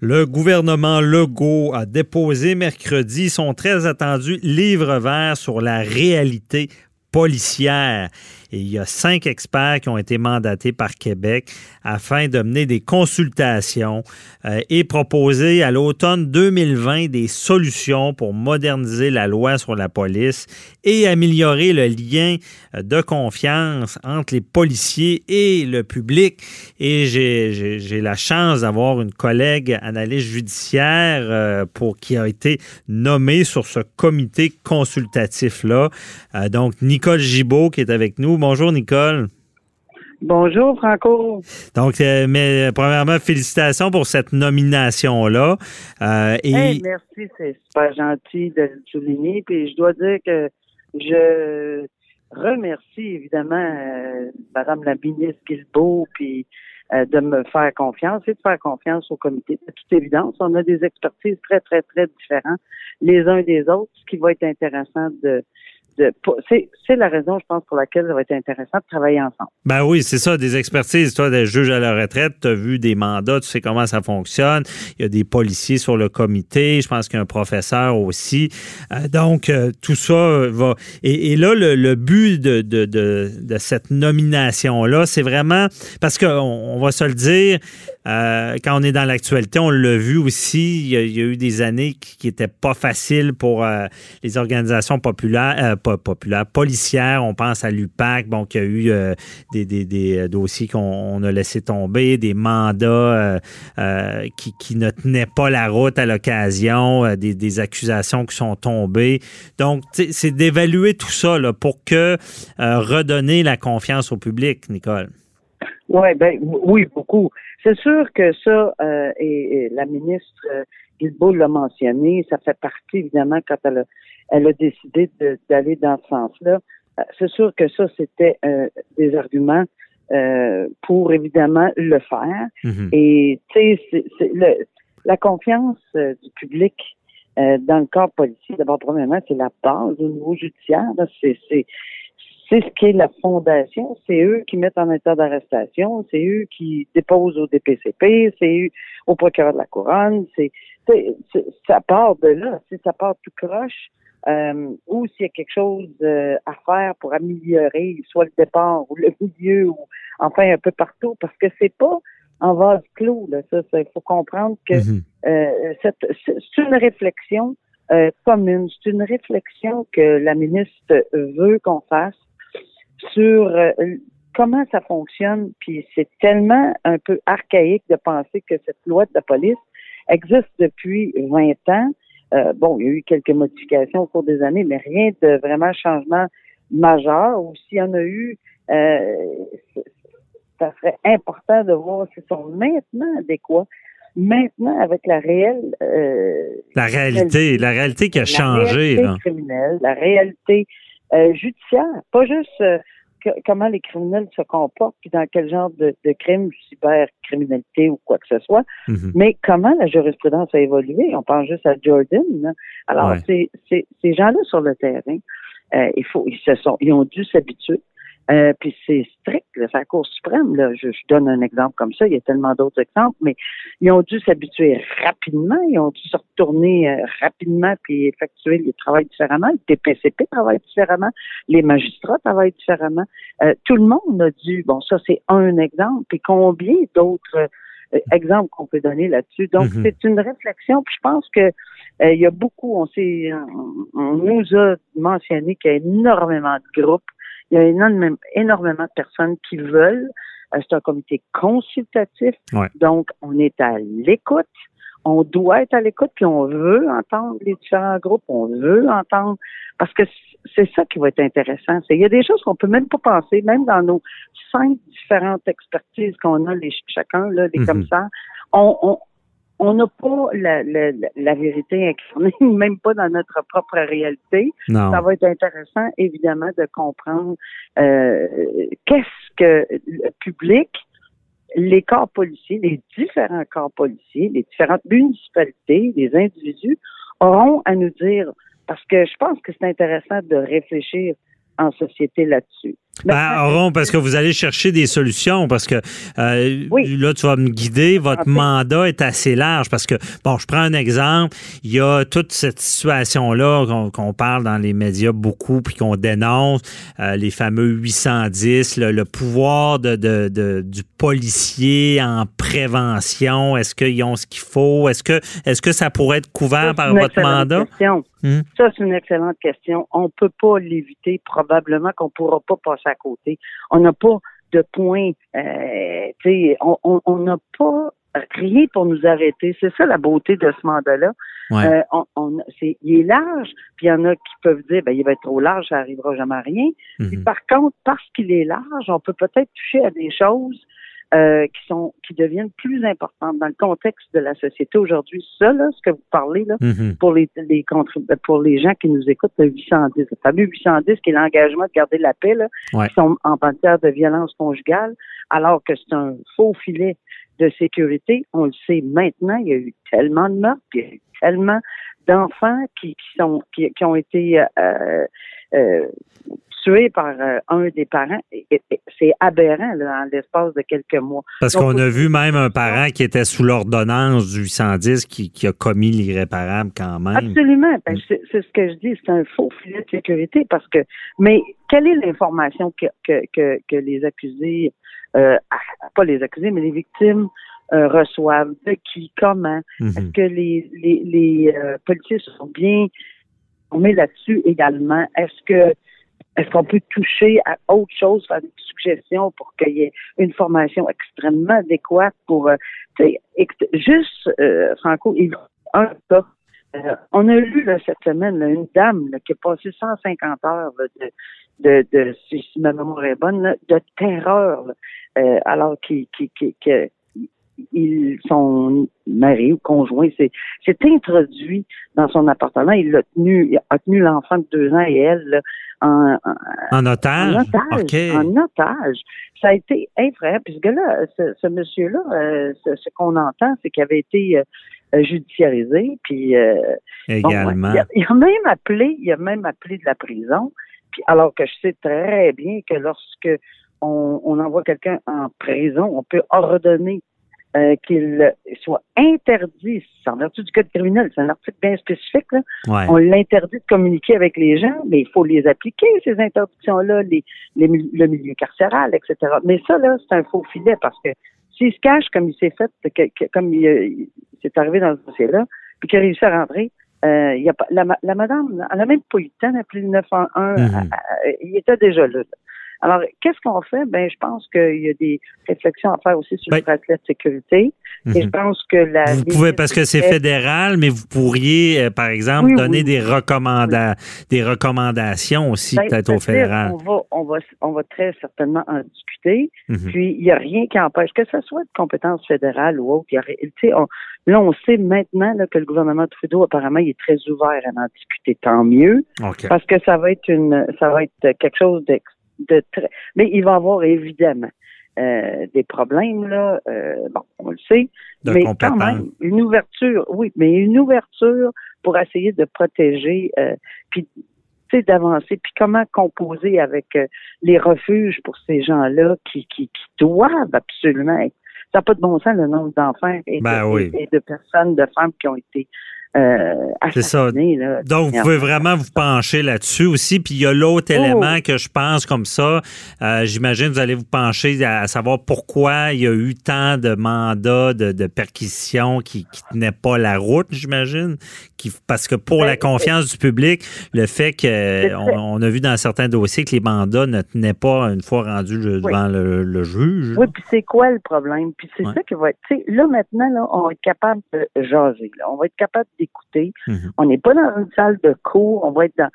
Le gouvernement Legault a déposé mercredi son très attendu livre vert sur la réalité policière. Et il y a cinq experts qui ont été mandatés par Québec afin de mener des consultations euh, et proposer à l'automne 2020 des solutions pour moderniser la loi sur la police et améliorer le lien euh, de confiance entre les policiers et le public. Et j'ai la chance d'avoir une collègue analyste judiciaire euh, pour qui a été nommée sur ce comité consultatif-là. donc, Nicole Gibault qui est avec nous. Bonjour, Nicole. Bonjour, Franco. Donc, euh, mais premièrement, félicitations pour cette nomination-là. Euh, et... merci, c'est super gentil de le souligner. Puis je dois dire que je remercie évidemment euh, Madame la ministre Guilbeault, puis de me faire confiance et de faire confiance au comité. De toute évidence, on a des expertises très, très, très différentes les uns des autres, ce qui va être intéressant de, c'est la raison, je pense, pour laquelle ça va être intéressant de travailler ensemble. Ben oui, c'est ça, des expertises. Toi, des juges à la retraite, tu as vu des mandats, tu sais comment ça fonctionne. Il y a des policiers sur le comité, je pense qu'il y a un professeur aussi. Euh, donc, euh, tout ça va. Et, là, le, but de, cette nomination-là, c'est vraiment parce qu'on on va se le dire, euh, quand on est dans l'actualité, on l'a vu aussi, il y, a, eu des années qui n'étaient pas faciles pour les organisations populaires populaire, policière. On pense à l'UPAC, bon, qui a eu euh, des, euh, dossiers qu'on a laissé tomber, des mandats euh, qui, ne tenaient pas la route à l'occasion, des, accusations qui sont tombées. Donc, c'est d'évaluer tout ça pour que redonner la confiance au public, Nicole. Ouais, ben, oui, beaucoup. C'est sûr que ça, et, la ministre Guilbeault l'a mentionné, ça fait partie, évidemment, quand elle a elle a décidé d'aller dans ce sens-là. Euh, c'est sûr que ça, c'était euh, des arguments euh, pour évidemment le faire. Mm-hmm. Et tu sais, la confiance du public dans le corps policier, d'abord, premièrement, c'est la base au niveau judiciaire. C'est c'est ce qui est la fondation. C'est eux qui mettent en état d'arrestation, c'est eux qui déposent au DPCP, c'est eux au procureur de la couronne. C'est ça part de là. Si ça part tout croche, euh, ou s'il y a quelque chose euh, à faire pour améliorer soit le départ ou le milieu ou enfin un peu partout. Parce que c'est pas en vase clos là. Ça il faut comprendre que euh, c'est une réflexion commune. C'est une réflexion que la ministre veut qu'on fasse sur comment ça fonctionne puis c'est tellement un peu archaïque de penser que cette loi de la police existe depuis 20 ans euh, bon, il y a eu quelques modifications au cours des années, mais rien de vraiment changement majeur. Ou s'il y en a eu, euh, ça serait important de voir s'ils sont maintenant adéquats. Maintenant, avec la réelle... Euh, la réalité, la réalité qui a changé. La réalité criminelle, la réalité judiciaire, pas juste comment les criminels se comportent, puis dans quel genre de, de crime, cybercriminalité ou quoi que ce soit, mhm. mais comment la jurisprudence a évolué. On pense juste à Jordan. Alors, c'est, ces gens-là sur le terrain, euh, il faut, ils se sont, ils ont dû s'habituer euh, puis c'est strict, c'est la Cour suprême. Là. Je, donne un exemple comme ça, il y a tellement d'autres exemples, mais ils ont dû s'habituer rapidement, ils ont dû se retourner euh, rapidement puis effectuer le travail différemment. Les TPCP travaillent différemment, les magistrats travaillent différemment. Euh, tout le monde a dû, bon, ça c'est un exemple, puis combien d'autres exemples qu'on peut donner là-dessus. Donc, mm-hmm. c'est une réflexion, puis je pense que il y a beaucoup, on s'est, on nous a mentionné qu'il y a énormément de groupes il y a énormément, énormément de personnes qui veulent. C'est un comité consultatif. Donc, on est à l'écoute. On doit être à l'écoute, puis on veut entendre les différents groupes, on veut entendre, parce que c'est ça qui va être intéressant. Il y a des choses qu'on peut même pas penser, même dans nos cinq différentes expertises qu'on a les, chacun, là, les mm-hmm. commissaires. On, on, on n'a pas la, la, la, vérité incarnée, même pas dans notre propre réalité. Ça va être intéressant, évidemment, de comprendre euh, qu'est-ce que le public, les corps policiers, les différents corps policiers, les différentes municipalités, les individus auront à nous dire, parce que je pense que c'est intéressant de réfléchir en société là-dessus. Ben, parce que vous allez chercher des solutions, parce que euh, là, tu vas me guider. Votre mandat est assez large, parce que, bon, je prends un exemple. Il y a toute cette situation-là qu'on parle dans les médias beaucoup, puis qu'on dénonce, euh, les fameux 810, le, pouvoir de, de, du policier en prévention. Est-ce qu'ils ont ce qu'il faut? Est-ce que, est-ce que ça pourrait être couvert par votre mandat? Hmm? Ça, c'est une excellente question. On ne peut pas l'éviter. Probablement qu'on ne pourra pas passer à côté. On n'a pas de point. Euh, on n'a pas rien pour nous arrêter. C'est ça la beauté de ce mandat-là. Euh, on, il est large, puis il y en a qui peuvent dire ben il va être trop large, ça n'arrivera jamais à rien. Mhm. par contre, parce qu'il est large, on peut peut-être toucher à des choses euh, qui sont qui deviennent plus importantes dans le contexte de la société aujourd'hui. Ça, là, ce que vous parlez là, mhm. pour les, les pour les gens qui nous écoutent, le 810, le fameux 810 qui est l'engagement de garder la paix, là, qui sont en matière de violence conjugale, alors que c'est un faux filet de sécurité. On le sait maintenant, il y a eu tellement de meurtres, il y a eu tellement d'enfants qui, qui sont qui, qui ont été euh, tué par euh, un des parents. C'est aberrant là, en l'espace de quelques mois. Parce qu'on a vu même un parent qui était sous l'ordonnance du 110 qui, qui, a commis l'irréparable quand même. Absolument. Ben, c'est ce que je dis, c'est un faux filet de sécurité parce que. Mais quelle est l'information que, que, que, que, les accusés, euh, pas les accusés, mais les victimes euh, reçoivent, de qui, comment? Mm-hmm. Est-ce que les, les, les euh, policiers sont bien met là-dessus également? Est-ce que est-ce qu'on peut toucher à autre chose, faire des suggestions pour qu'il y ait une formation extrêmement adéquate pour, euh, juste, euh, Franco, un cas. Euh, on a lu là, cette semaine une dame qui a passé 150 heures de, de, de, si ma mémoire est bonne, de terreur, alors qu'il qui, qui, il, son mari ou conjoint s'est introduit dans son appartement. Il l'a tenu, il a tenu l'enfant de deux ans et elle en, en, otage? En otage. En otage. Ça a été effrayant. Puis ce gars-là, ce, monsieur-là, euh, ce, qu'on entend, c'est qu'il avait été euh, judiciarisé. Puis euh, également. il, a, même appelé, il a même appelé de la prison. Puis alors que je sais très bien que lorsque on, on envoie quelqu'un en prison, on peut ordonner euh, qu'il soit interdit, c'est en vertu du code criminel, c'est un article bien spécifique, là. on l'interdit de communiquer avec les gens, mais il faut les appliquer, ces interdictions-là, les, le milieu carcéral, etc. Mais ça, là, c'est un faux filet parce que s'il se cache comme il s'est fait, comme il, s'est arrivé dans ce dossier-là, puis qu'il a réussi à rentrer, euh, il y a pas, la, madame, elle n'a même pas eu le temps d'appeler le 911, mm-hmm. il était déjà là. Alors, qu'est-ce qu'on fait? Ben, je pense qu'il y a des réflexions à faire aussi sur le bracelet de sécurité. Et je mhm. pense que la. Vous pouvez, parce que c'est fédéral, mais vous pourriez, euh, par exemple, donner Des, recommanda des recommandations aussi, ben, peut-être au fédéral. On va, on, va, on va très certainement en discuter. Mhm. Puis, il n'y a rien qui empêche, que ce soit de compétence fédérale ou autre. Y a, on, là, on sait maintenant là, que le gouvernement de Trudeau, apparemment, il est très ouvert à en discuter. Tant mieux. Parce que ça va être une, ça va être quelque chose de de très... Mais il va y avoir évidemment euh, des problèmes, là. Euh, bon, on le sait. mais quand même, une ouverture, oui, mais une ouverture pour essayer de protéger, euh, puis d'avancer, puis comment composer avec euh, les refuges pour ces gens-là qui, qui, qui doivent absolument être. Ça n'a pas de bon sens le nombre d'enfants et, ben et, de personnes, de femmes qui ont été euh, c'est ça. Donc, vous pouvez vraiment vous pencher là-dessus aussi. Puis il y a l'autre oh. élément que je pense comme ça. Euh, j'imagine vous allez vous pencher à, savoir pourquoi il y a eu tant de mandats de, de perquisition qui tenaient pas la route, j'imagine. Parce que pour la ben, confiance du public, le fait qu'on on a vu dans certains dossiers que les mandats ne tenaient pas une fois rendus devant le, juge. Oui, puis c'est quoi le problème? Puis c'est ça qui va être. Là, maintenant, là, on va être capable de jaser. On va être capable d'écouter. Mhm. On n'est pas dans une salle de cours, on va être dans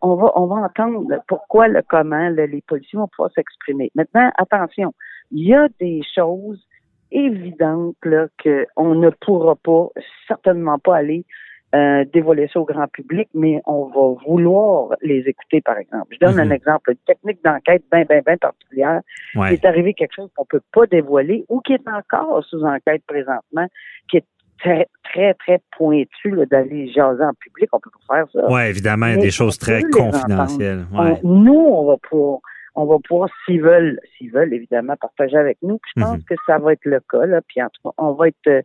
on va, on va entendre pourquoi, le comment, les policiers vont pouvoir s'exprimer. Maintenant, attention, il y a des choses évidentes là, qu'on ne pourra pas, certainement pas aller euh, dévoiler ça au grand public, mais on va vouloir les écouter, par exemple. Je donne un mhm. exemple, une technique d'enquête bien, bien, bien particulière. Il est arrivé quelque chose qu'on peut pas dévoiler ou qui est encore sous enquête présentement, qui est très, très, très pointu d'aller jaser en public. On peut pas faire ça. Oui, évidemment, il y a des choses très confidentielles. nous, on va pour on va pouvoir, s'ils veulent, s'ils veulent évidemment partager avec nous. Puis je pense mhm. que ça va être le cas. Là. Puis en tout cas, on va être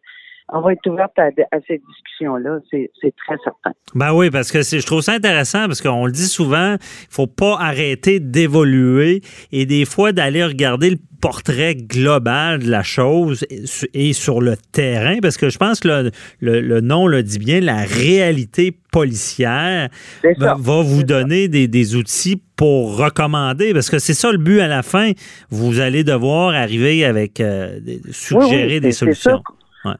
on va être ouverte à, ces discussions-là, c'est très certain. Ben oui, parce que je trouve ça intéressant parce qu'on le dit souvent, il faut pas arrêter d'évoluer et des fois d'aller regarder le portrait global de la chose et sur le terrain, parce que je pense que le, nom le dit bien, la réalité policière va, vous donner des, outils pour recommander, parce que c'est ça le but à la fin. Vous allez devoir arriver avec, euh, suggérer des solutions.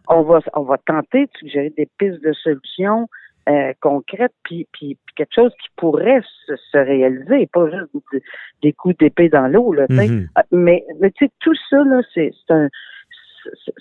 On va on va tenter de suggérer des pistes de solutions euh, concrètes, puis, puis, quelque chose qui pourrait se, réaliser, pas juste des, coups d'épée dans l'eau, là, mm-hmm. euh, Mais, mais tu sais, tout ça, là, c'est un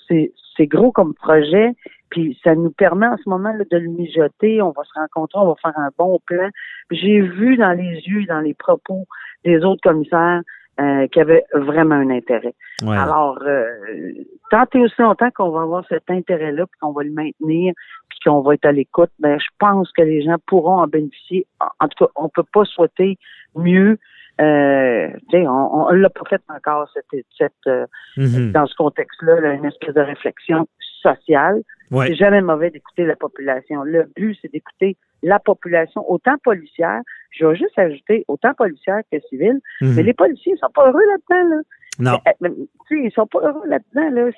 c'est gros comme projet, puis ça nous permet en ce moment là, de le mijoter. On va se rencontrer, on va faire un bon plan. J'ai vu dans les yeux, dans les propos des autres commissaires, euh, qui avait vraiment un intérêt. Alors, euh, tant et aussi longtemps qu'on va avoir cet intérêt-là, puis qu'on va le maintenir, puis qu'on va être à l'écoute, ben je pense que les gens pourront en bénéficier. En, tout cas, on peut pas souhaiter mieux. Euh, on, on l'a pas fait encore cette, cette euh, mm-hmm. dans ce contexte-là, une espèce de réflexion sociale. C'est jamais mauvais d'écouter la population. Le but, c'est d'écouter la population, autant policière, je vais juste ajouter, autant policière que civile, mhm. mais les policiers sont pas heureux là-dedans, là. Non. Euh, ils sont pas heureux là-dedans, là.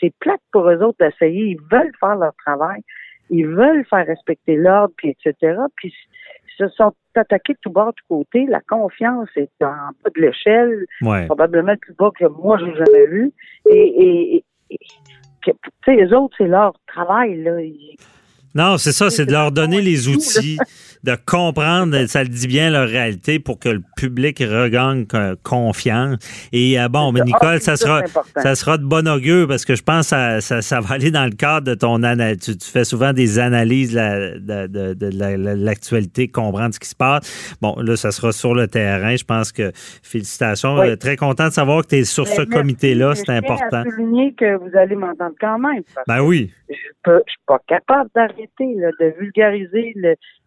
C'est plate pour eux autres d'essayer. Ils veulent faire leur travail. Ils veulent faire respecter l'ordre, puis etc. Puis ils se sont attaqués de tout bord, de tout côté. La confiance est en bas de l'échelle, probablement plus bas que moi, j'ai jamais vu. Et, et, et, les autres, c'est leur travail, là. Non, c'est ça, c'est de leur donner les outils, de comprendre, ça le dit bien, leur réalité pour que le public regagne confiance. Et euh, bon, mais Nicole, ça sera, ça sera de bon augure parce que je pense que ça, ça, va aller dans le cadre de ton analyse. Tu, fais souvent des analyses de, l'actualité, comprendre ce qui se passe. Bon, là, ça sera sur le terrain. Je pense que félicitations. Très content de savoir que tu es sur ce comité-là. C'est important. Je souligner que vous allez m'entendre quand même. Ben oui. Je ne suis pas capable de vulgariser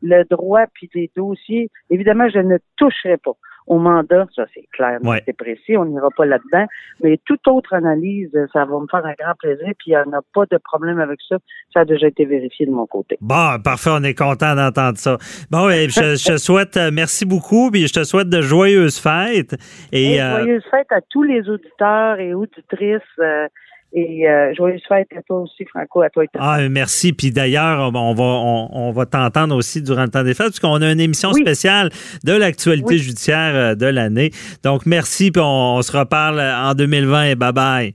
le, droit puis les dossiers. Évidemment, je ne toucherai pas au mandat, ça c'est clair, c'est précis, on n'ira pas là-dedans. Mais toute autre analyse, ça va me faire un grand plaisir, puis il n'y en a pas de problème avec ça. Ça a déjà été vérifié de mon côté. Bon, parfait, on est content d'entendre ça. Bon, je, te souhaite, euh, merci beaucoup, puis je te souhaite de joyeuses fêtes. Et, euh, Joyeuses fêtes à tous les auditeurs et auditrices. Euh, et euh, joyeuse fête à toi aussi, Franco, à toi et toi. Ah, merci. Puis d'ailleurs, on va, on, va t'entendre aussi durant le temps des fêtes, puisqu'on a une émission spéciale de l'actualité judiciaire euh, de l'année. Donc, merci, puis on, se reparle en 2020 et bye-bye.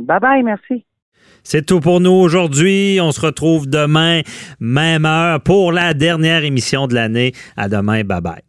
Bye-bye, merci. C'est tout pour nous aujourd'hui. On se retrouve demain, même heure, pour la dernière émission de l'année. À demain. Bye bye.